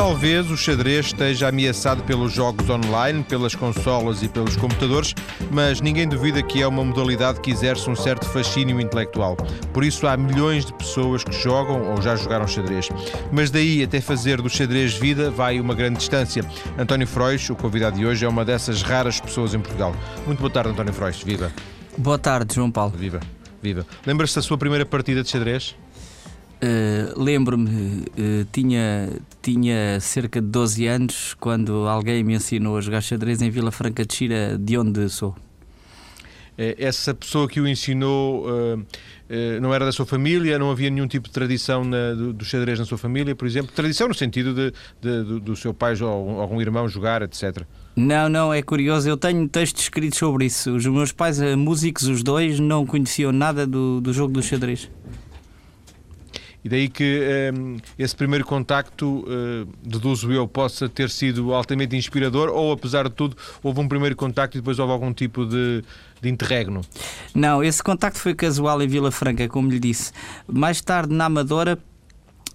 talvez o xadrez esteja ameaçado pelos jogos online, pelas consolas e pelos computadores, mas ninguém duvida que é uma modalidade que exerce um certo fascínio intelectual. Por isso há milhões de pessoas que jogam ou já jogaram xadrez. Mas daí até fazer do xadrez vida vai uma grande distância. António Frois, o convidado de hoje, é uma dessas raras pessoas em Portugal. Muito boa tarde, António Frois. Viva. Boa tarde, João Paulo. Viva. Viva. Lembra-se da sua primeira partida de xadrez? Uh, Lembro-me, uh, tinha, tinha cerca de 12 anos quando alguém me ensinou a jogar xadrez em Vila Franca de Xira, de onde sou. Eh, essa pessoa que o ensinou uh, não era da sua família, não havia nenhum tipo de tradição na, do, do, xadrez na sua família, por exemplo? Tradição no sentido de, de do, do, seu pai ou algum irmão jogar, etc. Não, não, é curioso. Eu tenho textos escritos sobre isso. Os meus pais, músicos, os dois, não conheciam nada do, do jogo do xadrez. E daí que um, ehm, esse primeiro contacto, uh, deduzo eu, possa ter sido altamente inspirador ou, apesar de tudo, houve um primeiro contacto e depois houve algum tipo de, de interregno? Não, esse contacto foi casual em Vila Franca, como lhe disse. Mais tarde, na Amadora,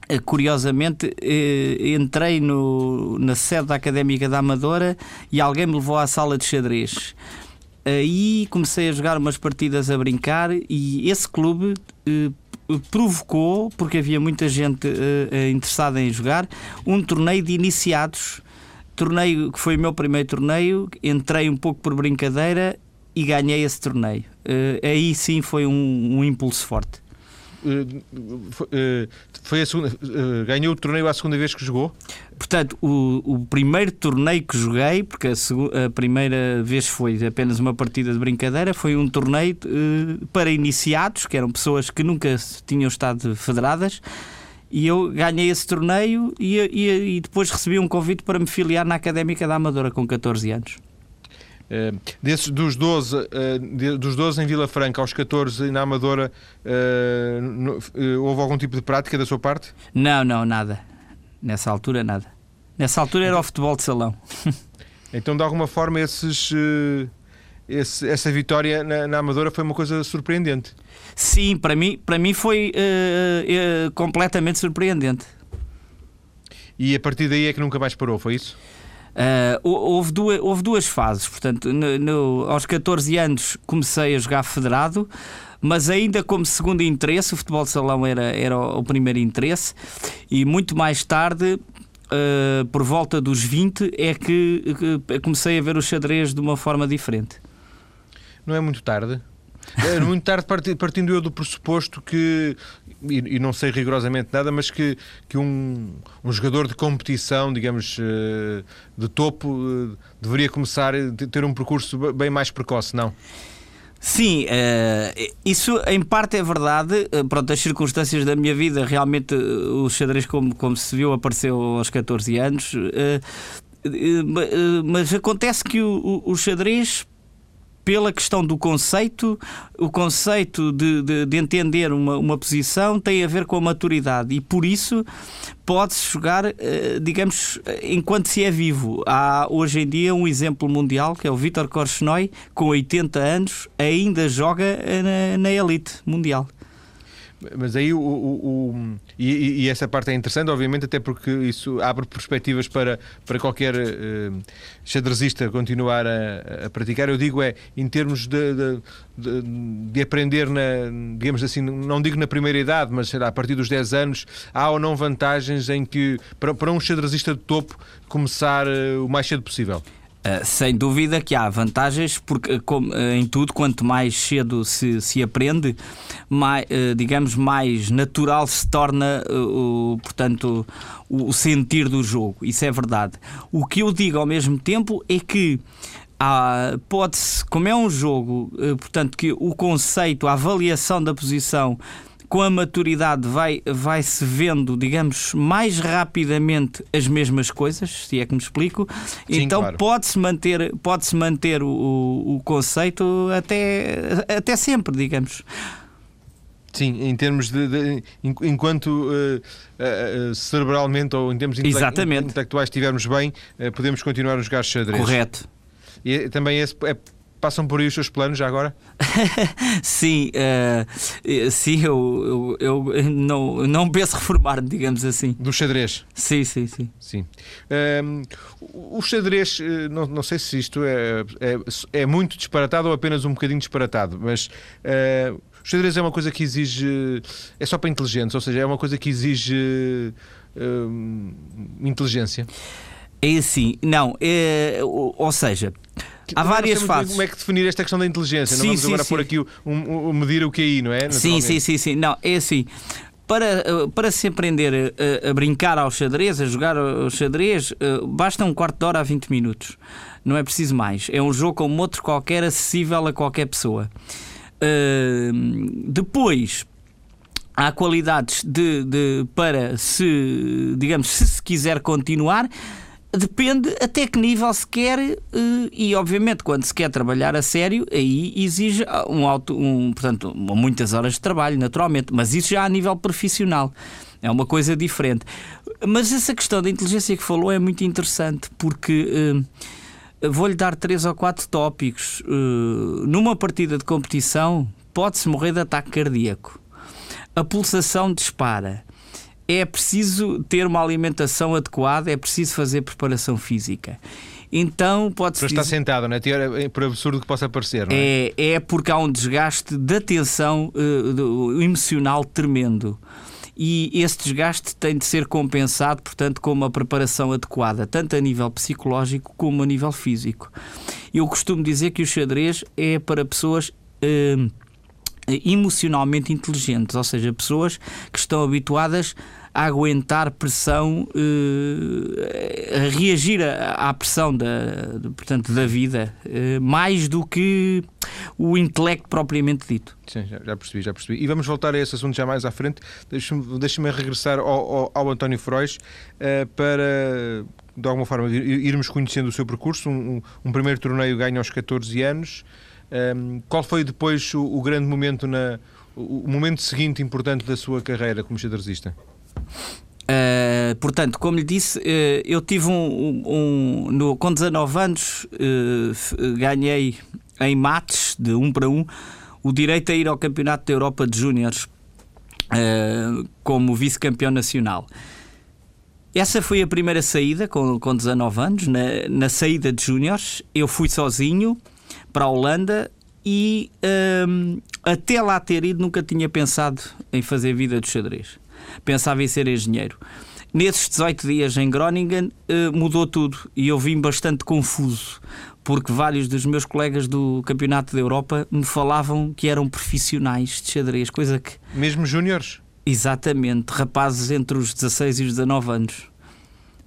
eh, curiosamente, eh, entrei no, na sede da Académica da Amadora e alguém me levou à sala de xadrez. Aí comecei a jogar umas partidas a brincar e esse clube provocou, porque havia muita gente uh, interessada em jogar, um torneio de iniciados. Torneio que foi o meu primeiro torneio, entrei um pouco por brincadeira e ganhei esse torneio. Uh, aí sim foi um, um impulso forte. Foi a segunda, ganhou o torneio a segunda vez que jogou? Portanto, o, o primeiro torneio que joguei, porque a, a, primeira vez foi apenas uma partida de brincadeira, foi um torneio uh, para iniciados, que eram pessoas que nunca tinham estado federadas. E eu ganhei esse torneio e, e, e depois recebi um convite para me filiar na Académica da Amadora com 14 anos. Uh, desses, dos, 12, uh, de, dos 12 em Vila Franca aos 14 na Amadora, uh, no, houve algum tipo de prática da sua parte? Não, não, nada. Nessa altura, nada. Nessa altura era o futebol de salão. então, de alguma forma, esses, esse, essa vitória na, na, Amadora foi uma coisa surpreendente. Sim, para mim, para mim foi completamente surpreendente. E a partir daí é que nunca mais parou, foi isso? Uh, houve, duas, houve duas fases, portanto, no, no, aos 14 anos comecei a jogar federado, mas ainda como segundo interesse, o futebol de salão era, era o primeiro interesse, e muito mais tarde, uh, por volta dos 20, é que, que comecei a ver o xadrez de uma forma diferente. Não é muito tarde? É muito tarde, partindo eu do pressuposto que, e, não sei rigorosamente nada, mas que, que um, um jogador de competição, digamos, eh, de topo, eh, deveria começar a ter um percurso bem mais precoce, não? Sim, uh, isso em parte é verdade. Pronto, as circunstâncias da minha vida, realmente o xadrez, como, como se viu, apareceu aos 14 anos. mas acontece que o, o xadrez pela questão do conceito, o conceito de, de, de, entender uma, uma posição tem a ver com a maturidade e por isso pode-se jogar, eh, digamos, enquanto se é vivo. Há hoje em dia um exemplo mundial que é o Vítor Korchnoi, com 80 anos, ainda joga na, na elite mundial. Mas aí o, o, o e, e, essa parte é interessante, obviamente, até porque isso abre perspectivas para, para qualquer uh, xadrezista continuar a, a, praticar. Eu digo é em termos de, de, de, de, aprender na, digamos assim, não digo na primeira idade, mas a partir dos 10 anos, há ou não vantagens em que para, para um xadrezista de topo começar uh, o mais cedo possível? Uh, sem dúvida que há vantagens, porque como, uh, em tudo, quanto mais cedo se, se aprende, mais, uh, digamos, mais natural se torna o, portanto, o, o sentir do jogo. Isso é verdade. O que eu digo ao mesmo tempo é que pode-se, como é um jogo, portanto, que o conceito, a avaliação da posição com a maturidade vai, vai se vendo, digamos, mais rapidamente as mesmas coisas, se é que me explico. Sim, então claro. pode-se manter, pode -se manter o, o conceito até, até sempre, digamos. Sim, em termos de. de enquanto uh, uh, cerebralmente ou em termos intelectuais estivermos bem, uh, podemos continuar a jogar xadrez. Correto. E também esse é passam por aí os seus planos já agora? sim, uh, sim, eu, eu, eu, não, não penso reformar-me, digamos assim. Do xadrez? Sim, sim, sim. sim. Um, o xadrez, eh, não, não sei se isto é, é, é, muito disparatado ou apenas um bocadinho disparatado, mas. Uh, o xadrez é uma coisa que exige. É só para inteligentes, ou seja, é uma coisa que exige uh, inteligência. É assim, não, é, ou seja, há várias fases. Como é que definir esta questão da inteligência? Sim, não vamos sim, agora sim. pôr aqui o, um, um, medir o QI, não é? Sim, sim, sim, sim. Não, é assim. Para, para se aprender a, a, brincar ao xadrez, a jogar ao xadrez, eh, basta um quarto de hora a 20 minutos. Não é preciso mais. É um jogo como outro qualquer, acessível a qualquer pessoa. Depois, há qualidades de, de, para se, digamos, se se quiser continuar, depende até que nível se quer eh, e obviamente quando se quer trabalhar a sério aí exige um alto um, portanto muitas horas de trabalho naturalmente mas isso já a nível profissional. É uma coisa diferente. Mas essa questão da inteligência que falou é muito interessante porque uh, vou-lhe dar três ou quatro tópicos. Uh, numa partida de competição pode-se morrer de ataque cardíaco. A pulsação dispara é preciso ter uma alimentação adequada, é preciso fazer preparação física. Então pode-se. Para estar dizer... sentado, não é? Por absurdo que possa parecer, não é? É, é porque há um desgaste de atenção uh, emocional tremendo. E esse desgaste tem de ser compensado, portanto, com uma preparação adequada, tanto a nível psicológico como a nível físico. Eu costumo dizer que o xadrez é para pessoas. Uh, emocionalmente inteligentes, ou seja, pessoas que estão habituadas a aguentar pressão, eh, a reagir à pressão da, portanto, da vida, eh, mais do que o intelecto propriamente dito. Sim, já, percebi, já percebi. E vamos voltar a esse assunto já mais à frente. Deixa-me deixa regressar ao, ao, ao António Frois uh, para, de alguma forma, irmos conhecendo o seu percurso. Um, um primeiro torneio ganho aos 14 anos. Um, qual foi depois o, o grande momento, na, o, o, momento seguinte importante da sua carreira como xadrezista? Uh, portanto, como lhe disse, uh, eu tive um, um, no, com 19 anos uh, ganhei em mates de 1 um para 1 um, o direito a ir ao Campeonato da Europa de Júniores como vice-campeão nacional. Essa foi a primeira saída com, com 19 anos. Na, na saída de Júniores, eu fui sozinho para a Holanda e um, até lá ter ido nunca tinha pensado em fazer vida de xadrez. Pensava em ser engenheiro. Nesses 18 dias em Groningen uh, mudou tudo e eu vim bastante confuso porque vários dos meus colegas do Campeonato da Europa me falavam que eram profissionais de xadrez, coisa que. Mesmo júniores? Exatamente, rapazes entre os 16 e os 19 anos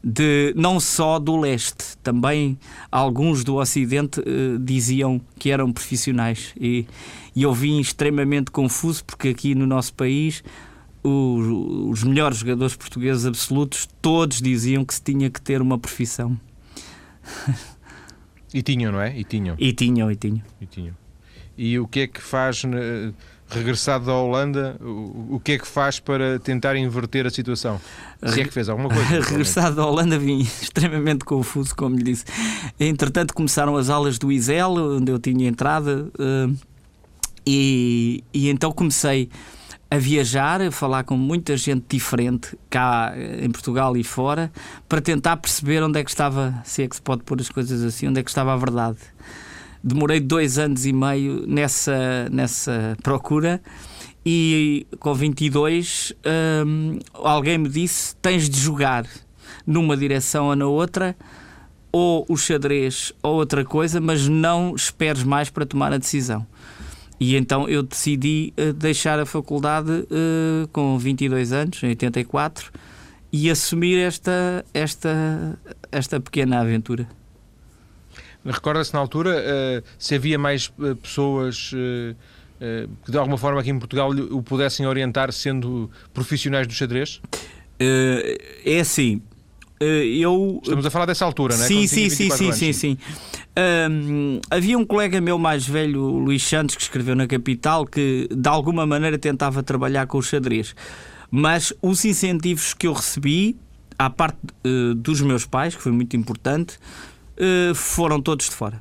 de não só do leste, também alguns do ocidente uh, diziam que eram profissionais e, e eu vim extremamente confuso porque aqui no nosso país o, os melhores jogadores portugueses absolutos todos diziam que se tinha que ter uma profissão. E tinham, não é? E tinham. E tinham, e tinham. E tinham. E o que é que faz regressado da Holanda, o, o que é que faz para tentar inverter a situação? Se é que fez alguma coisa. regressado da Holanda vim extremamente confuso, como lhe disse. Entretanto começaram as aulas do ISEL, onde eu tinha entrada, uh, e, e então comecei a viajar, a falar com muita gente diferente cá eh, em Portugal e fora, para tentar perceber onde é que estava, se é que se pode pôr as coisas assim, onde é que estava a verdade demorei dois anos e meio nessa, nessa procura e com 22 hum, alguém me disse tens de jogar numa direção ou na outra ou o xadrez ou outra coisa, mas não esperes mais para tomar a decisão. E então eu decidi uh, deixar a faculdade uh, com 22 anos, em 84, e assumir esta, esta, esta pequena aventura. Recorda-se na altura uh, se havia mais uh, pessoas uh, que de alguma forma aqui em Portugal o pudessem orientar sendo profissionais do xadrez? é assim. eu... Estamos a falar dessa altura, não é? Sim, sim, sim, sim, sim, sim. Havia um colega meu mais velho, Luís Santos, que escreveu na Capital, que de alguma maneira tentava trabalhar com o xadrez. Mas os incentivos que eu recebi, à parte uh, dos meus pais, que foi muito importante, eh, foram todos de fora.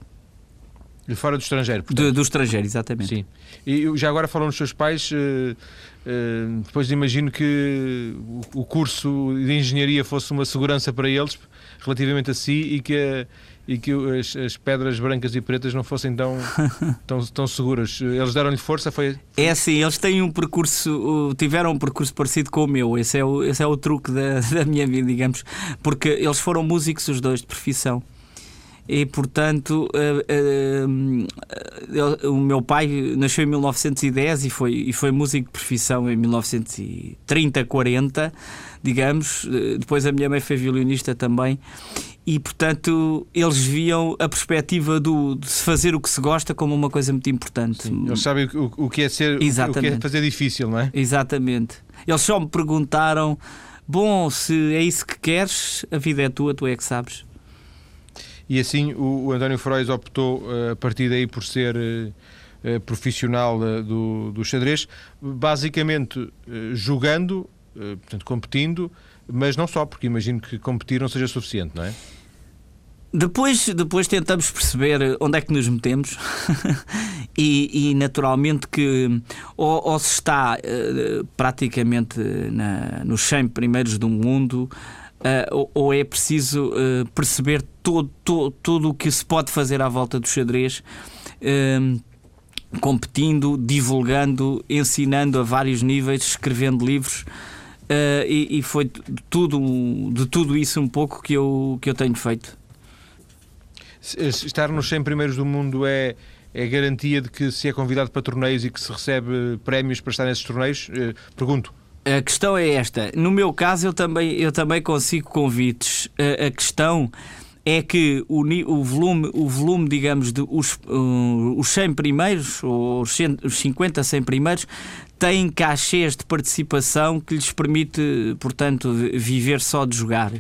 De fora do estrangeiro, do, do, estrangeiro, exatamente. Sim. E já agora falando dos seus pais, uh, uh, depois imagino que o, curso de engenharia fosse uma segurança para eles relativamente a si e que e que as, as, pedras brancas e pretas não fossem tão, tão, tão seguras. Eles deram-lhe força? Foi, foi, É assim, eles têm um percurso, tiveram um percurso parecido com o meu. Esse é o, esse é o truque da, da minha vida, digamos, porque eles foram músicos os dois de profissão e portanto uh, uh, uh, o meu pai nasceu em 1910 e foi, e foi músico de profissão em 1930, 40 digamos, depois a minha mãe foi violinista também e portanto eles viam a perspectiva do, de se fazer o que se gosta como uma coisa muito importante. Sim, eles sabem o, o, que é ser Exatamente. o que é fazer difícil, não é? Exatamente. Eles só me perguntaram: bom, se é isso que queres, a vida é tua, tu é que sabes. E assim o, o António Frois optou eh, a partir daí por ser uh, profissional do, do xadrez, basicamente jogando, portanto competindo, mas não só, porque imagino que competir não seja suficiente, não é? Depois, depois tentamos perceber onde é que nos metemos e, e, naturalmente que ou, ou se está uh, praticamente na, nos 100 primeiros do mundo uh, ou, ou, é preciso uh, perceber todo, o que se pode fazer à volta do xadrez competindo, divulgando, ensinando a vários níveis, escrevendo livros. Uh, e, e, foi de tudo, de tudo isso um pouco que eu, que eu tenho feito. Estar nos 100 primeiros do mundo é, é garantia de que se é convidado para torneios e que se recebe prémios para estar nesses torneios? Uh, pergunto. A questão é esta. No meu caso, eu também, eu também consigo convites. A, a questão é que o, o, volume, o volume, digamos, de os, uh, os 100 primeiros, ou os, 100, os 50, 100 primeiros, têm cachês de participação que lhes permite, portanto, viver só de jogar.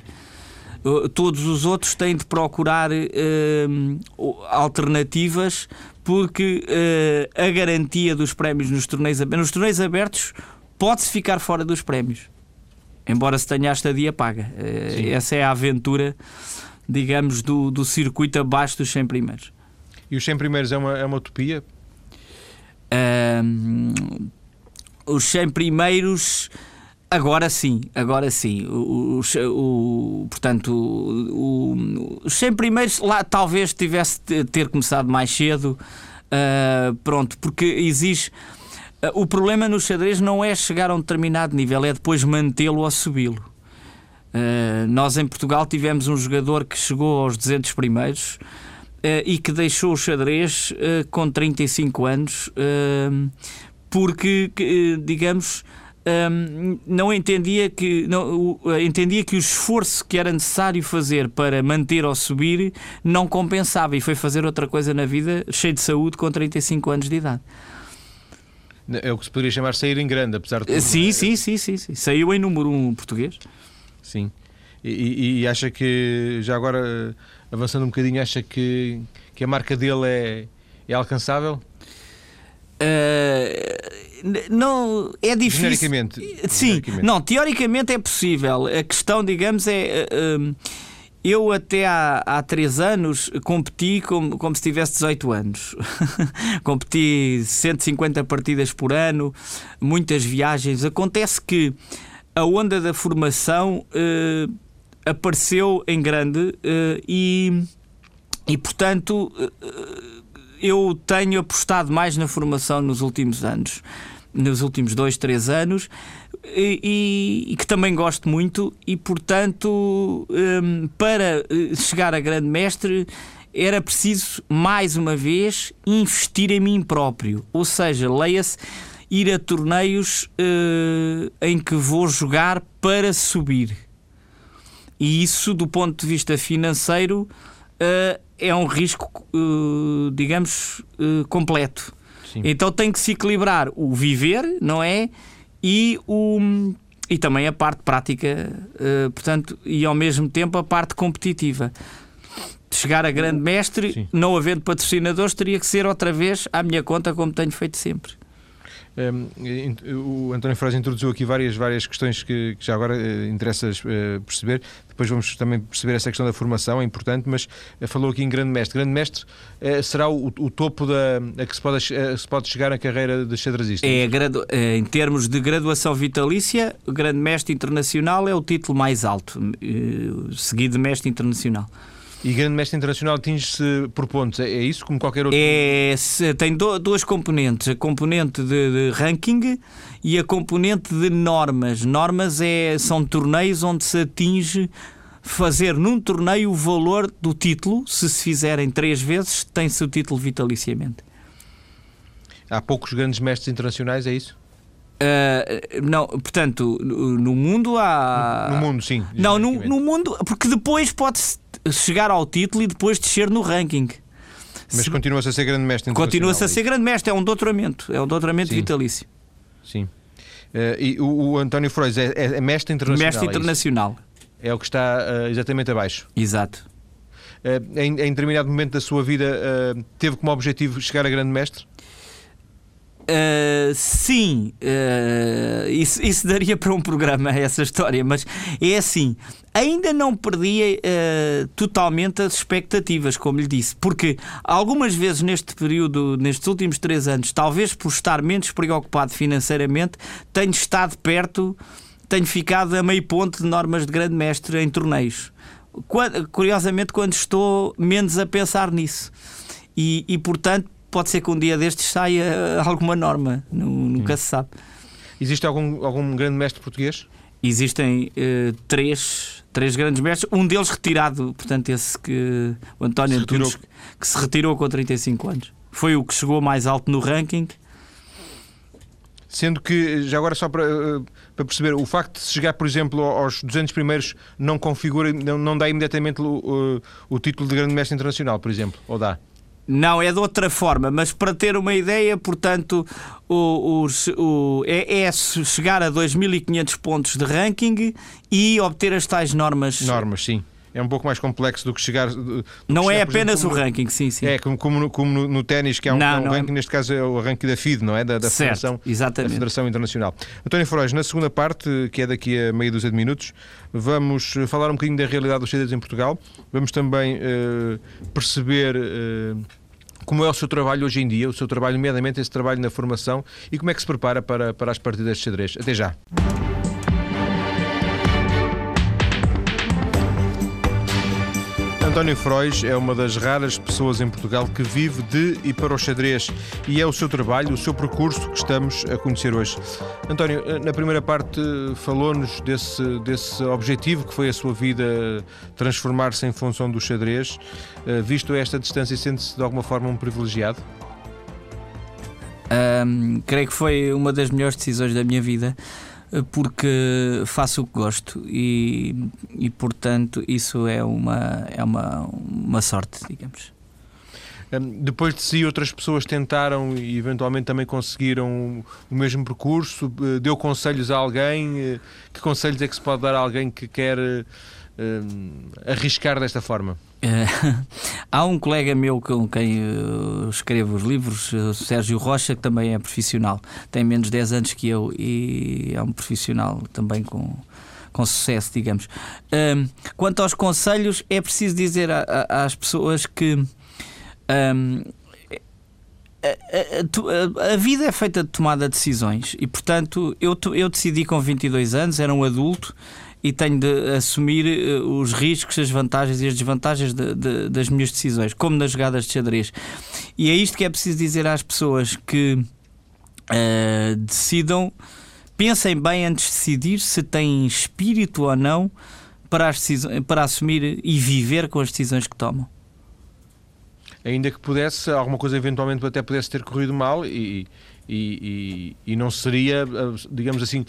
Uh, todos os outros têm de procurar uh, alternativas porque uh, a garantia dos prémios nos torneios, nos torneios abertos pode-se ficar fora dos prémios, embora se tenha a estadia paga. Uh, essa é a aventura digamos, do, do circuito abaixo dos 100 primeiros. E os 100 primeiros é uma, é uma utopia? Um, os 100 primeiros. Agora sim, agora sim. O, o, o portanto, o, os 100 primeiros lá talvez tivesse de ter começado mais cedo. Uh, pronto, porque exige. O problema no xadrez não é chegar a um determinado nível, é depois mantê-lo ou subi-lo. Uh, nós em Portugal tivemos um jogador que chegou aos 200 primeiros uh, e que deixou o xadrez uh, com 35 anos porque, digamos, não entendia que não, entendia que o esforço que era necessário fazer para manter ou subir não compensava e foi fazer outra coisa na vida cheio de saúde com 35 anos de idade. É o que se poderia chamar sair em grande, apesar de tudo. Sim, sim, sim, sim, sim. Saiu em número 1 um português. Sim. E, e, e, acha que, já agora avançando um bocadinho, acha que, que a marca dele é, é alcançável? Uh, não é difícil. Genericamente, Sim, genericamente. não, teoricamente é possível. A questão, digamos, é. Uh, eu até há, há três anos competi como, como se tivesse 18 anos. competi 150 partidas por ano, muitas viagens. Acontece que a onda da formação uh, apareceu em grande uh, e, e, portanto, uh, eu tenho apostado mais na formação nos últimos anos, nos últimos dois, três anos, e, e, que também gosto muito, e, portanto, um, para chegar a grande mestre era preciso, mais uma vez, investir em mim próprio. Ou seja, leia-se ir a torneios uh, em que vou jogar para subir. E isso, do ponto de vista financeiro, uh, é um risco, uh, digamos, completo. Sim. Então tem que se equilibrar o viver, não é? E, o, e também a parte prática, portanto, e ao mesmo tempo a parte competitiva chegar a grande mestre, Sim. não havendo patrocinadores, teria que ser outra vez à minha conta, como tenho feito sempre. O António Fraz introduziu aqui várias, várias questões que, que já agora uh, interessa uh, perceber. Depois vamos também perceber essa questão da formação, é importante, mas uh, falou aqui em grande mestre. Grande mestre será o, o, topo da, a que se pode, se pode chegar na carreira de xadrezista? É, em termos de graduação vitalícia, grande mestre internacional é o título mais alto, seguido de mestre internacional. E grande mestre internacional atinge-se por pontos, é, é isso como qualquer outro? É, tem do, duas componentes, a componente de, de, ranking e a componente de normas. Normas é, são torneios onde se atinge fazer num torneio o valor do título, se se fizerem três vezes, tem-se o título vitaliciamente. Há poucos grandes mestres internacionais, é isso? Uh, não, portanto, no mundo há. No, no mundo, sim. Não, no, no, mundo, porque depois pode-se chegar ao título e depois descer no ranking. Mas continua-se a ser grande mestre Continua-se a é ser grande mestre, é um doutoramento, é um doutoramento sim. vitalício. Sim. Uh, e o, o, António Frois é, é, mestre internacional. Mestre é internacional. É, o que está uh, exatamente abaixo. Exato. Uh, em, em, determinado momento da sua vida, teve como objetivo chegar a grande mestre? Uh, sim, uh, isso, isso, daria para um programa, essa história, mas é assim. Ainda não perdi uh, totalmente as expectativas, como lhe disse, porque algumas vezes neste período, nestes últimos três anos, talvez por estar menos preocupado financeiramente, tenho estado perto, tenho ficado a meio ponto de normas de grande mestre em torneios. Curiosamente, quando estou menos a pensar nisso. E, e portanto, pode ser que um dia destes saia alguma norma, nunca hum. se sabe. Existe algum, algum grande mestre português? Existem uh, três, três grandes mestres, um deles retirado, portanto, esse que o António Antunes, que se retirou com 35 anos. Foi o que chegou mais alto no ranking. Sendo que, já agora só para, eh, para perceber, o facto de se chegar, por exemplo, aos 200 primeiros não configura, não, não dá imediatamente o, o, o título de grande mestre internacional, por exemplo, ou dá? Não, é de outra forma, mas para ter uma ideia, portanto, o, o, o é, é, chegar a 2.500 pontos de ranking e obter as tais normas. Normas, sim. É um pouco mais complexo do que chegar. Do não que é chegar, apenas exemplo, o ranking, sim, sim. É como, como no, como no, no ténis, que é um, não, é um ranking, é... neste caso é o ranking da FIDE, não é? Da, da, certo, Federação, exatamente. da Federação Internacional. António Frois, na segunda parte, que é daqui a meia dúzia de minutos, vamos falar um bocadinho da realidade dos CDs em Portugal. Vamos também uh, perceber. Uh, como é o seu trabalho hoje em dia, o seu trabalho, nomeadamente esse trabalho na formação, e como é que se prepara para, para as partidas de xadrez. Até já. António Frois é uma das raras pessoas em Portugal que vive de e para o xadrez e é o seu trabalho, o seu percurso que estamos a conhecer hoje. António, na primeira parte falou-nos desse, desse objetivo que foi a sua vida transformar-se em função do xadrez. Eh, visto esta distância, sente-se de alguma forma um privilegiado? Um, creio que foi uma das melhores decisões da minha vida porque faço o que gosto e, e portanto isso é uma, é uma, uma sorte, digamos. Depois de si, outras pessoas tentaram e eventualmente também conseguiram o mesmo percurso? Eh, deu conselhos a alguém? Eh, que conselhos é que se pode dar a alguém que quer arriscar desta forma? há um colega meu com quem eu escrevo os livros, o Sérgio Rocha, que também é profissional, tem menos 10 anos que eu e é um profissional também com, com sucesso, digamos. Um, quanto aos conselhos, é preciso dizer a, a, às pessoas que. Um, a, a, a, vida é feita de tomada de decisões e, portanto, eu, eu decidi com 22 anos, era um adulto e tenho de assumir eh, os riscos, as vantagens e as desvantagens de, de, das minhas decisões, como nas jogadas de xadrez. E é isto que é preciso dizer às pessoas que uh, decidam, pensem bem antes de decidir se têm espírito ou não para, as decisões, para assumir e viver com as decisões que tomam ainda que pudesse, alguma coisa eventualmente até pudesse ter corrido mal e, e, e, e, não seria, digamos assim,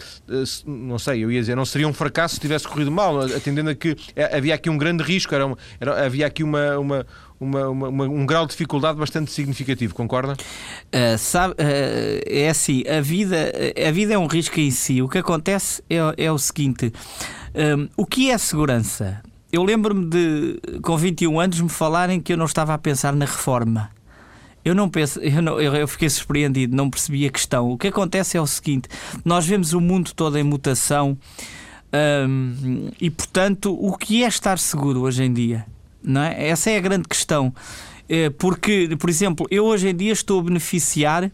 não sei, eu ia dizer, não seria um fracasso se tivesse corrido mal, atendendo a que havia aqui um grande risco, era, era havia aqui uma, uma, uma, uma, um grau de dificuldade bastante significativo, concorda? Uh, sabe, uh, é assim, a vida, a vida é um risco em si. O que acontece é, é o seguinte: um, o que é segurança? Eu lembro-me de, com 21 anos, me falarem que eu não estava a pensar na reforma Eu não penso, eu, não, eu fiquei surpreendido, não percebi a questão. O que acontece é o seguinte: nós vemos o mundo todo em mutação hum, e, portanto, o que é estar seguro hoje em dia? Não é? Essa é a grande questão. Eh, porque, por exemplo, eu hoje em dia estou a beneficiar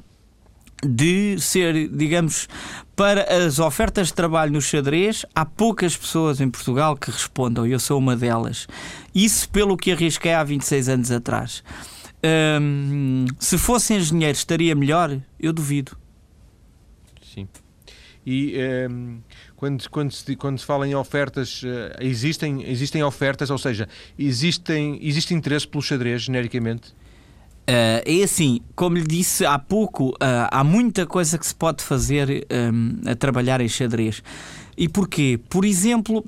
de ser, digamos, para as ofertas de trabalho no xadrez, há poucas pessoas em Portugal que respondam, eu sou uma delas. Isso pelo que arrisquei há 26 anos atrás. Hum, se fosse engenheiro, estaria melhor? Eu duvido. Sim. E um, quando, quando, se, quando se fala em ofertas, uh, existem, existem ofertas, ou seja, existem, existe interesse pelo xadrez genericamente? Uh, é assim, como lhe disse há pouco, uh, há muita coisa que se pode fazer um, a trabalhar em xadrez. E porquê? Por exemplo,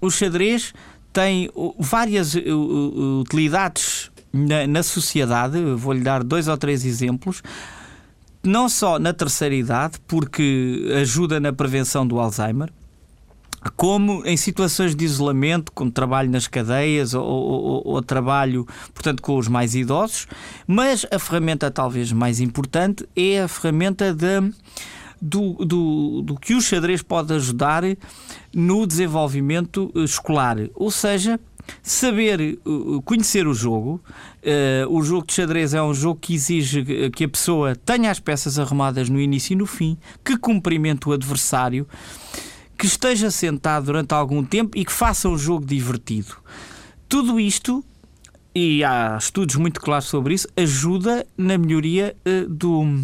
o xadrez tem várias utilidades na, na sociedade. Vou-lhe dar dois ou três exemplos. Não só na terceira idade, porque ajuda na prevenção do Alzheimer, como em situações de isolamento, como trabalho nas cadeias ou, ou, ou, trabalho, portanto, com os mais idosos, mas a ferramenta talvez mais importante é a ferramenta de, do, do, do que o xadrez pode ajudar no desenvolvimento escolar, ou seja, saber conhecer o jogo. Uh, o jogo de xadrez é um jogo que exige que a pessoa tenha as peças arrumadas no início e no fim, que cumprimente o adversário que esteja sentado durante algum tempo e que faça um jogo divertido. Tudo isto, e há estudos muito claros sobre isso, ajuda na melhoria uh, do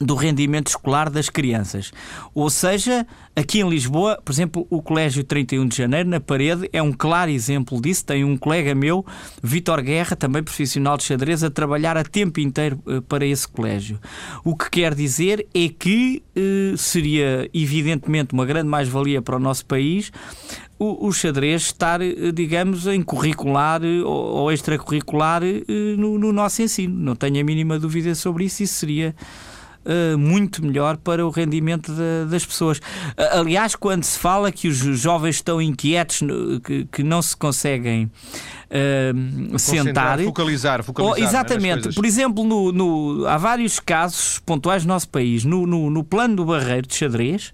do rendimento escolar das crianças. Ou seja, aqui em Lisboa, por exemplo, o Colégio 31 de Janeiro, na parede, é um claro exemplo disso. Tem um colega meu, Vitor Guerra, também profissional de xadrez, a trabalhar a tempo inteiro eh, para esse colégio. O que quer dizer é que eh, seria, evidentemente, uma grande mais-valia para o nosso país o, o, xadrez estar, eh, digamos, em curricular ou, ou extracurricular no, no nosso ensino. Não tenho a mínima dúvida sobre isso. Isso seria uh, muito melhor para o rendimento de, das pessoas. Uh, aliás, quando se fala que os jovens estão inquietos, que, que não se conseguem uh, sentar. Focalizar, focalizar. Oh, exatamente. É, Por exemplo, no, no, há vários casos pontuais no nosso país. No, no, no plano do barreiro de xadrez.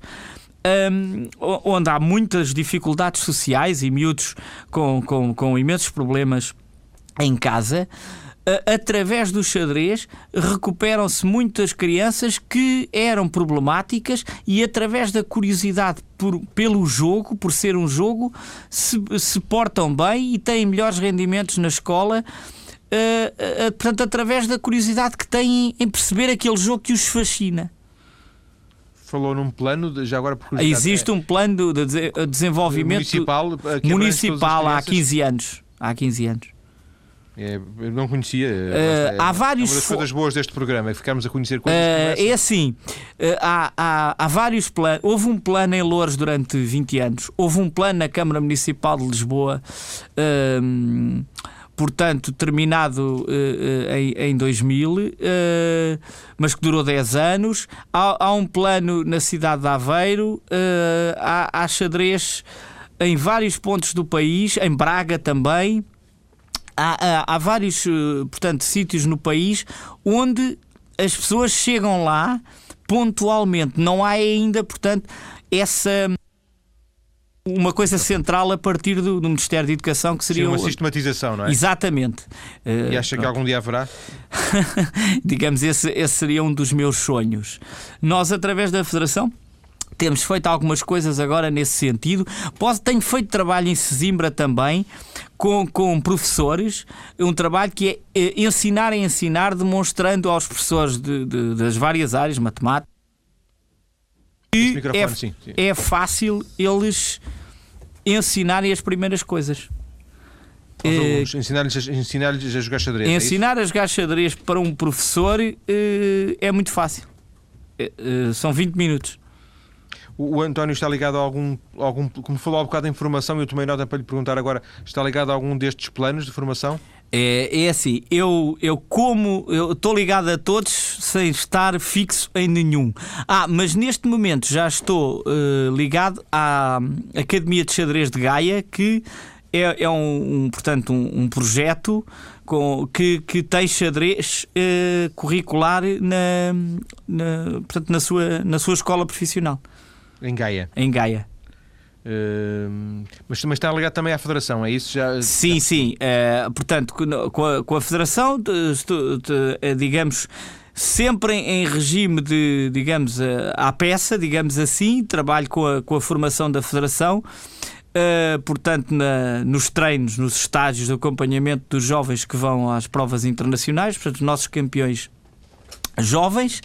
Um, onde há muitas dificuldades sociais e miúdos com, com, com imensos problemas em casa, através do xadrez recuperam-se muitas crianças que eram problemáticas e através da curiosidade por, pelo jogo, por ser um jogo, se, se portam bem e têm melhores rendimentos na escola. Uh, uh, portanto, através da curiosidade que têm em perceber aquele jogo que os fascina. Falou num plano, já agora por Existe é, um plano de, de desenvolvimento municipal, municipal há 15 anos. Há 15 anos. É, eu não conhecia. Uh, há vários. É uma das coisas boas deste programa é ficarmos a conhecer coisas. Uh, é assim: uh, há, há, há, vários planos. Houve um plano em Louros durante 20 anos, houve um plano na Câmara Municipal de Lisboa. Ehm, portanto, terminado em, em 2000, mas que durou 10 anos. Há, há, um plano na cidade de Aveiro, há, há xadrez em vários pontos do país, em Braga também há, há, há vários, eh, portanto, sítios no país onde as pessoas chegam lá pontualmente. Não há ainda, portanto, essa uma coisa central a partir do, do, Ministério da Educação que seria Sim, uma sistematização, não é? Exatamente. E acha uh, que algum dia haverá? Digamos, esse, esse seria um dos meus sonhos. Nós, através da Federação, temos feito algumas coisas agora nesse sentido. Posso, tenho feito trabalho em Sesimbra também, com, com professores, um trabalho que é, é ensinar a ensinar, demonstrando aos professores de, de, das várias áreas, matemática, que é, sim, sim. é fácil eles ensinarem as primeiras coisas. É, ensinar-lhes ensinar a jogar xadrez. É ensinar é a jogar xadrez para um professor é, é muito fácil. É, são 20 minutos. O, António está ligado a algum, algum. Como falou há bocado de informação, eu tomei nota para lhe perguntar agora: está ligado a algum destes planos de formação? É, é assim, eu, eu como eu estou ligado a todos sem estar fixo em nenhum. Ah, mas neste momento já estou uh, ligado à Academia de Xadrez de Gaia, que é, é um, um, portanto, um, um projeto com, que, que tem xadrez uh, curricular na, na, portanto, na, sua, na sua escola profissional. Em Gaia. Em Gaia. Uh, mas, mas está ligado também à Federação, é isso? Já, sim, já... sim. Uh, portanto, com a, com a Federação, de, de, de, digamos, sempre em, em, regime de, digamos, à peça, digamos assim, trabalho com a, com a formação da Federação. Uh, portanto, na, nos treinos, nos estágios de acompanhamento dos jovens que vão às provas internacionais, portanto, os nossos campeões jovens.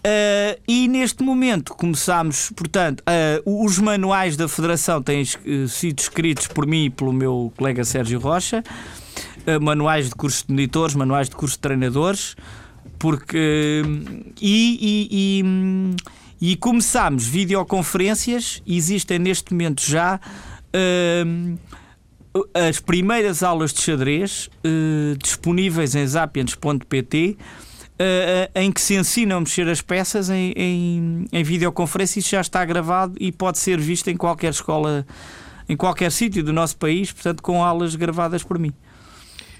Uh, e neste momento começamos, portanto, uh, os manuais da Federação têm sido escritos por mim e pelo meu colega Sérgio Rocha, manuais de cursos de monitores, manuais de cursos de treinadores, porque. e, e, e, e começámos videoconferências, existem neste momento já Uh, as primeiras aulas de xadrez uh, disponíveis em zapiens.pt uh, em que se ensinam a mexer as peças em, em, em videoconferência. Isso já está gravado e pode ser visto em qualquer escola, em qualquer sítio do nosso país, portanto, com aulas gravadas por mim.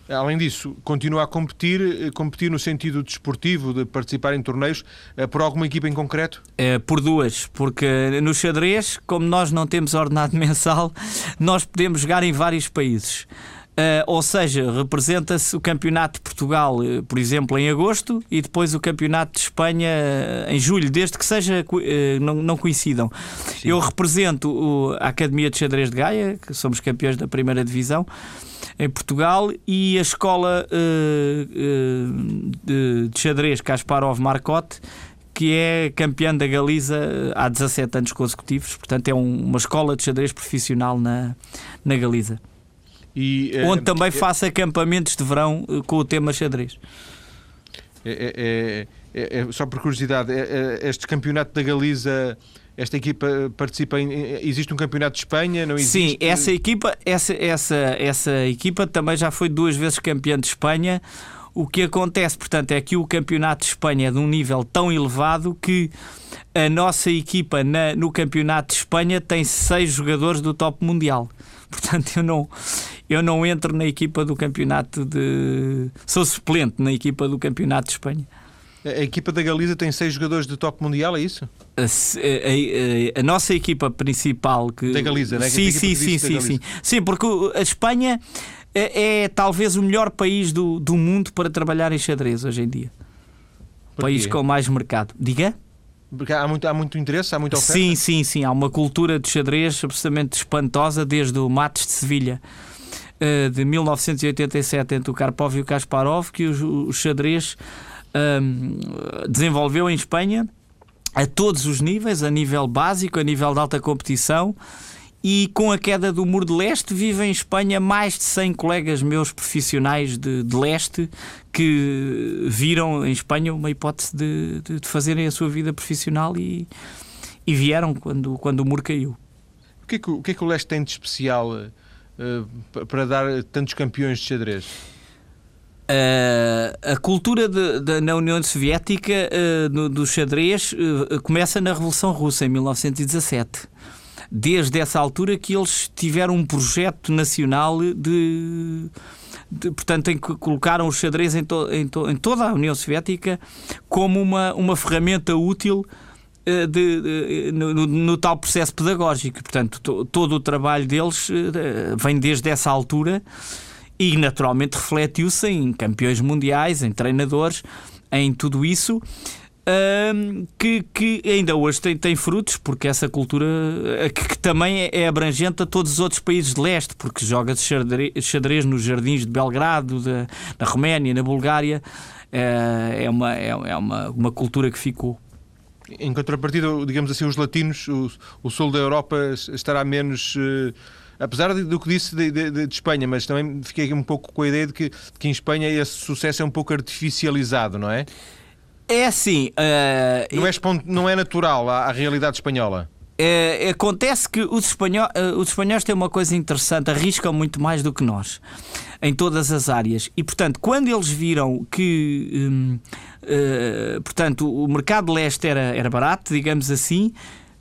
Além disso, continua a competir, eh, competir no sentido desportivo, de participar em torneios, eh, por alguma equipa em concreto? É, por duas, porque no xadrez, como nós não temos ordenado mensal, nós podemos jogar em vários países. Uh, ou seja, representa-se o Campeonato de Portugal, por exemplo, em agosto e depois o Campeonato de Espanha em julho, desde que seja não, não coincidam. Sim. Eu represento o, a Academia de Xadrez de Gaia, que somos campeões da primeira divisão em Portugal e a escola de, xadrez Kasparov Marcotte que é campeã da Galiza eh, há 17 anos consecutivos, portanto é um, uma escola de xadrez profissional na, na Galiza. E, onde também faço acampamentos de verão com o tema xadrez. É, é, é, é só por curiosidade, este campeonato da Galiza esta equipa participa em, existe um campeonato de Espanha não existe? sim essa equipa essa essa essa equipa também já foi duas vezes campeã de Espanha o que acontece portanto é que o campeonato de Espanha é de um nível tão elevado que a nossa equipa na, no campeonato de Espanha tem seis jogadores do top mundial portanto eu não eu não entro na equipa do campeonato de sou suplente na equipa do campeonato de Espanha a equipa da Galiza tem seis jogadores de top mundial, é isso? A, a, a, a nossa equipa principal que da Galiza, né? Sim, sim, sim, sim, sim. Sim, porque a Espanha é, é, talvez o melhor país do, do mundo para trabalhar em xadrez hoje em dia. País com mais mercado. Diga? Porque há muito, há muito interesse, há muita oferta? Sim, sim, sim. Há uma cultura de xadrez absolutamente espantosa desde o Matos de Sevilha eh, de 1987 entre o Karpov e o Kasparov que o, o xadrez desenvolveu em Espanha a todos os níveis, a nível básico, a nível de alta competição. E com a queda do muro de leste, vivem em Espanha mais de 100 colegas meus profissionais de, de leste que viram em Espanha uma hipótese de, de, de fazerem a sua vida profissional e, e vieram quando, quando o muro caiu. O que é que o, que é que o leste tem de especial uh, para dar tantos campeões de xadrez? Uh, a cultura de, de, na União Soviética uh, no, do xadrez uh, começa na Revolução Russa, em 1917. Desde essa altura que eles tiveram um projeto nacional de. de portanto, em que colocaram o xadrez em, to, em, to, em, toda a União Soviética como uma, uma ferramenta útil de, de, no, no, no, tal processo pedagógico. Portanto, to, todo o trabalho deles vem desde essa altura e naturalmente refletiu-se em campeões mundiais, em treinadores, em tudo isso. que, que, ainda hoje tem, tem, frutos, porque essa cultura eh, que, que, também é, é abrangente a todos os outros países de leste, porque joga-se xadrez, xadrez, nos jardins de Belgrado, de, na Roménia, na Bulgária, é, é, uma, é, é uma, uma cultura que ficou. Em contrapartida, digamos assim, os latinos, o, o sul da Europa estará menos. Uh apesar do que disse de, de, de, Espanha, mas também fiquei um pouco com a ideia de que, de que em Espanha esse sucesso é um pouco artificializado, não é? É assim. Uh, não, é, não é natural à, à realidade espanhola. É, acontece que os espanhóis, uh, os espanhóis têm uma coisa interessante, arriscam muito mais do que nós em todas as áreas. E, portanto, quando eles viram que um, uh, portanto, o mercado leste era, era barato, digamos assim,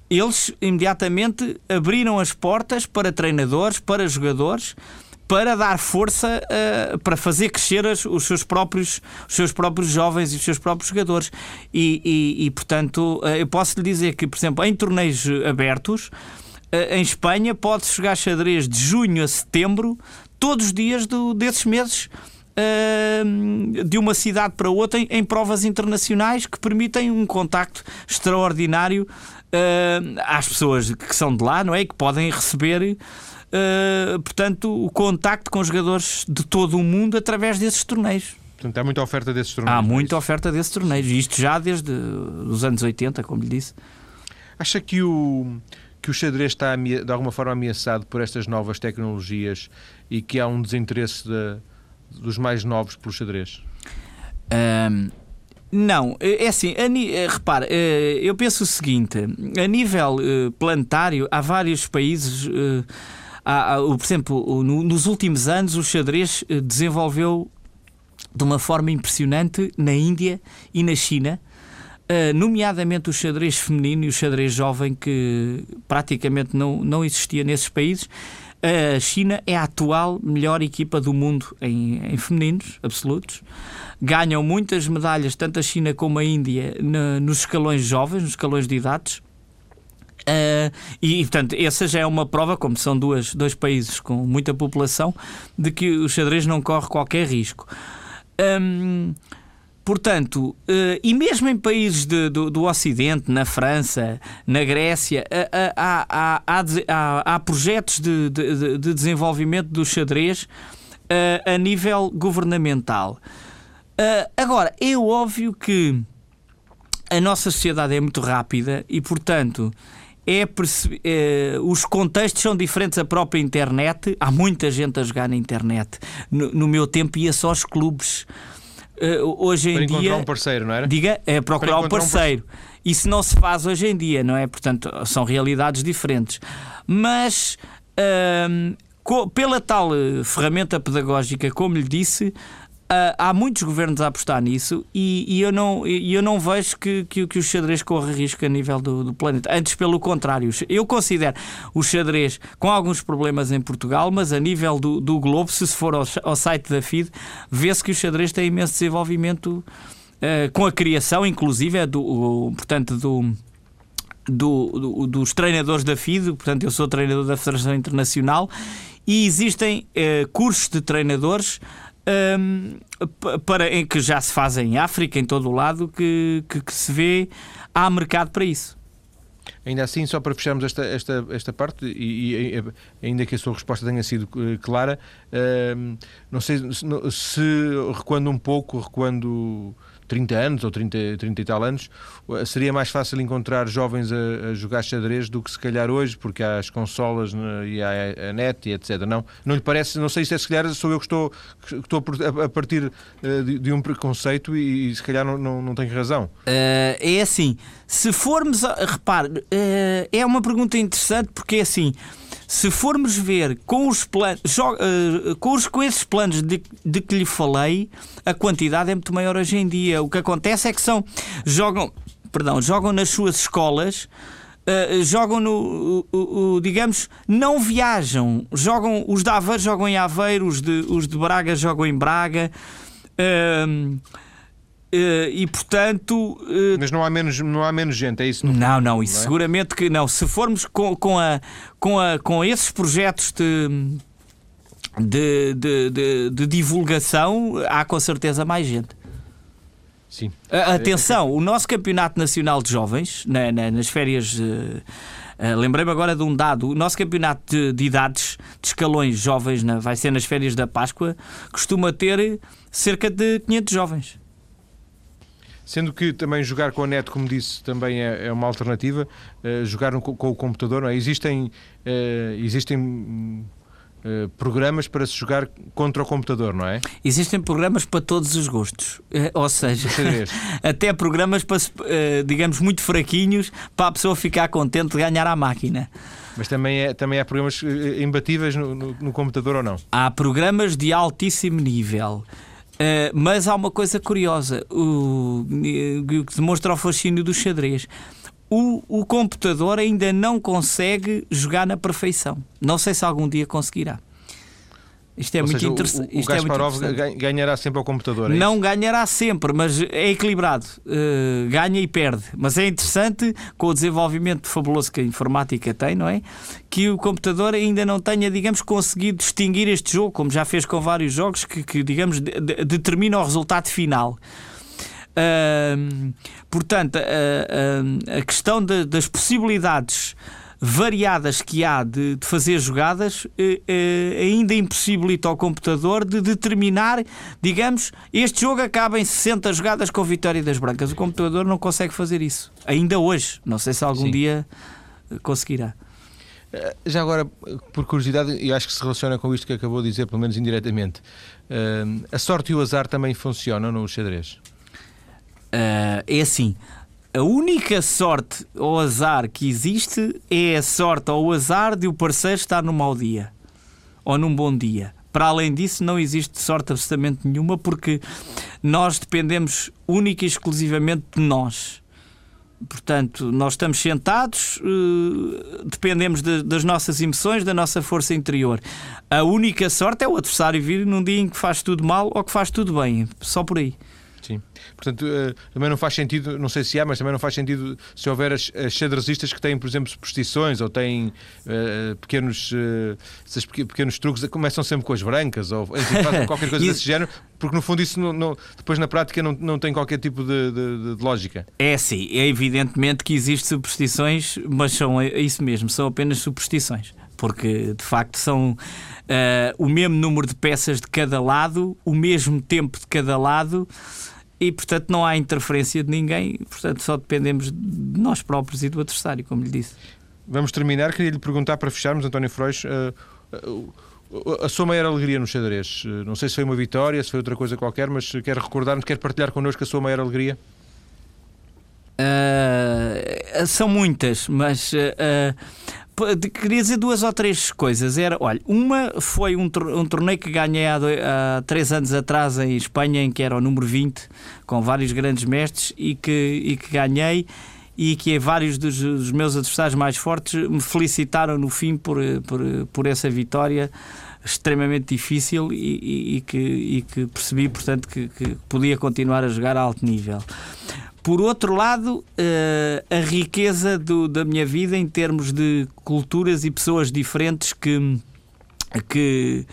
eles imediatamente abriram as portas para treinadores, para jogadores, para dar força uh, para fazer crescer as, os, seus próprios, os seus próprios jovens e os seus próprios jogadores. E, e, e portanto, uh, eu posso lhe dizer que, por exemplo, em torneios abertos, uh, em Espanha, pode-se jogar xadrez de junho a setembro, todos os dias do, desses meses de uma cidade para outra em, em, provas internacionais que permitem um contacto extraordinário uh, às pessoas que são de lá, não é? Que podem receber. Uh, portanto, o contacto com jogadores de todo o mundo através desses torneios. Portanto, há muita oferta desses torneios. Há é muita oferta desses torneios. Isto já desde os anos 80, como lhe disse. Acha que o, que o xadrez está de alguma forma ameaçado por estas novas tecnologias e que há um desinteresse de, dos mais novos pelo xadrez? Um, não, é, é assim, a, repare, eh, eu penso o seguinte: a nível eh, planetário, há vários países. Eh, há, por exemplo, nos últimos anos, o xadrez desenvolveu de uma forma impressionante na Índia e na China. nomeadamente o xadrez feminino e o xadrez jovem, que praticamente não, não existia nesses países. A China é a atual melhor equipa do mundo em, em femininos absolutos. Ganham muitas medalhas, tanto a China como a Índia, na, nos escalões jovens, nos escalões de idades. Uh, e, portanto, essa já é uma prova, como são duas, dois países com muita população, de que o xadrez não corre qualquer risco. Um, Portanto, uh, e mesmo em países de, do, do, Ocidente, na França, na Grécia, uh, uh, há, há, há, há, projetos de, de, de, desenvolvimento do xadrez a nível governamental. agora, é óbvio que a nossa sociedade é muito rápida e, portanto, é os contextos são diferentes. A própria internet, há muita gente a jogar na internet. No, no meu tempo ia só aos clubes hoje em dia. Um parceiro, não era? Diga, é procurar um parceiro. Um Isso não se faz hoje em dia, não é? Portanto, são realidades diferentes. Mas. Uh, pela tal eh, ferramenta pedagógica, como lhe disse, Uh, há muitos governos a apostar nisso e, e eu, não, eu não vejo que, que, que, o xadrez corra risco a nível do, do, planeta. Antes, pelo contrário, eu considero o xadrez com alguns problemas em Portugal, mas a nível do, do globo, se for ao, ao site da FIDE, vê-se que o xadrez tem imenso desenvolvimento uh, com a criação, inclusive, é do, o, portanto, do. Do, do, dos treinadores da FIDE, portanto, eu sou treinador da Federação Internacional, e existem uh, cursos de treinadores um, para, em que já se faz em África, em todo o lado, que, que, que, se vê, há mercado para isso. Ainda assim, só para fecharmos esta, esta, esta parte, e, e ainda que a sua resposta tenha sido eh, clara, não sei se, se recuando um pouco, recuando 30 anos ou 30, 30 e tal anos, seria mais fácil encontrar jovens a, a jogar xadrez do que se calhar hoje, porque há as consolas né, e há a net e etc. Não, não lhe parece, não sei se é se calhar sou eu que estou, que estou a partir eh, de, de um preconceito e, e, se calhar não, não, não tenho razão. Uh, é assim, se formos, a, repare, uh, é uma pergunta interessante porque é assim se formos ver com os planos, uh, com, os, com esses planos de, de que lhe falei, a quantidade é muito maior hoje em dia. O que acontece é que são jogam, perdão, jogam nas suas escolas. Uh, jogam no, uh, uh, digamos, não viajam. Jogam, os de Aveiro jogam em Aveiro, os de, os de Braga jogam em Braga. Uh, e portanto. Uh, Mas não há, menos, não há menos gente, é isso? Não, não, não, isso não é? seguramente que não. Se formos com, com, a, com, a, com esses projetos de, de, de, de, de divulgação, há com certeza mais gente. Sim. Uh, atenção, o nosso Campeonato Nacional de Jovens, na, na, nas férias. Lembrei-me agora de um dado: o nosso campeonato de, de idades, de escalões jovens, na, vai ser nas férias da Páscoa, costuma ter cerca de 500 jovens. Sendo que também jogar com a net, como disse, também é, é uma alternativa. Uh, jogar com, com, o computador, não é? Existem, uh, existem Uh, programas para se jogar contra o computador, não é? Existem programas para todos os gostos. Ou seja, até programas para, digamos, muito fraquinhos para a pessoa ficar contente de ganhar a máquina. Mas também, é, também há programas imbatíveis no, no, no computador ou não? Há programas de altíssimo nível. Uh, mas há uma coisa curiosa o, que demonstra o fascínio do xadrez. o, o computador ainda não consegue jogar na perfeição. Não sei se algum dia conseguirá. Isto é Ou muito o- interessante. O, o Gasparov ganha- ganhará sempre ao computador. é isso? Não ganhará sempre, mas é equilibrado. Uh, ganha e perde. Mas é interessante, com o desenvolvimento fabuloso que a informática tem, não é? Que o computador ainda não tenha, digamos, conseguido distinguir este jogo, como já fez com vários jogos, que, que, digamos, de- de- determina o resultado final. Ahm, portanto, a, a- a questão de- das possibilidades variadas que há de, de fazer jogadas eh, eh, ainda impossibilita ao computador de determinar, digamos, este jogo acaba em 60 jogadas com vitória das brancas. O computador não consegue fazer isso. Ainda hoje. Não sei se algum Sim. dia eh, conseguirá. Eh, Já agora, por curiosidade, e acho que se relaciona com isto que acabou de dizer, pelo menos indiretamente, eh, a sorte e o azar também funcionam no xadrez? Ah, é assim. A única sorte ou azar que existe é a sorte ou o azar de o parceiro estar num mau dia ou num bom dia. Para além disso, não existe sorte absolutamente nenhuma porque nós dependemos única e exclusivamente de nós. Portanto, nós estamos sentados, eh, dependemos de- das nossas emoções, da nossa força interior. A única sorte é o adversário vir num dia em que faz tudo mal ou que faz tudo bem. Só por aí. Sim. Portanto, eh, também não faz sentido, não sei se há, mas também não faz sentido se houver as, as xadrezistas que têm, por exemplo, superstições ou têm eh, pequenos, eh, esses peque- pequenos truques, começam sempre com as brancas ou enfim, fazem qualquer coisa desse género, porque no fundo isso não- não- depois na prática não, não tem qualquer tipo de, de- de lógica. É sim, é evidentemente que existem superstições, mas são é isso mesmo, são apenas superstições. Porque de facto são eh, o mesmo número de peças de cada lado, o mesmo tempo de cada lado, e portanto não há interferência de ninguém, portanto só dependemos de nós próprios e do adversário, como lhe disse. Vamos terminar, queria lhe perguntar para fecharmos, António Frois, eh, eh, o- a sua maior alegria no xadrez. Eh, Não sei se foi uma vitória, se foi outra coisa qualquer, mas quer recordar-nos, quer partilhar connosco a sua maior alegria? São muitas, mas queria dizer duas ou três coisas. Era, olha, uma foi um, um torneio que ganhei há, doi- há três anos atrás em Espanha, em que era o número 20, com vários grandes mestres, e que, e que ganhei. E que vários dos, dos meus adversários mais fortes me felicitaram no fim por, por, por essa vitória extremamente difícil e, e- e que, e que percebi, portanto, que, que podia continuar a jogar a alto nível. Por outro lado, eh, a riqueza do- da minha vida em termos de culturas e pessoas diferentes que, que,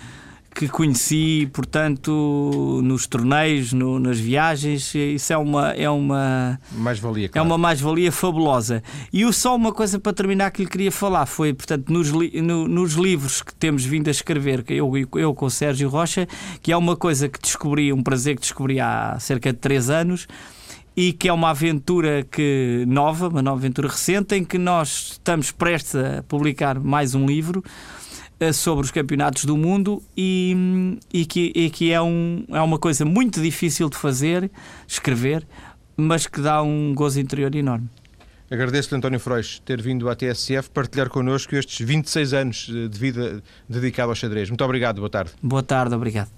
que conheci, portanto, nos torneios, no- nas viagens, isso é uma, é uma, Mais valia, é claro. uma mais-valia fabulosa. E o- só uma coisa para terminar que lhe queria falar foi, portanto, nos, no- nos livros que temos vindo a escrever, que eu, eu com o Sérgio Rocha, que é uma coisa que descobri, um prazer que descobri há cerca de três anos e que é uma aventura que nova, uma nova aventura recente, em que nós estamos prestes a publicar mais um livro eh, sobre os campeonatos do mundo e, e que, e que é, um, é uma coisa muito difícil de fazer, escrever, mas que dá um gozo interior enorme. Agradeço-lhe, António Frois, ter vindo à TSF partilhar connosco estes 26 anos eh, de vida dedicado ao xadrez. Muito obrigado, boa tarde. Boa tarde, obrigado.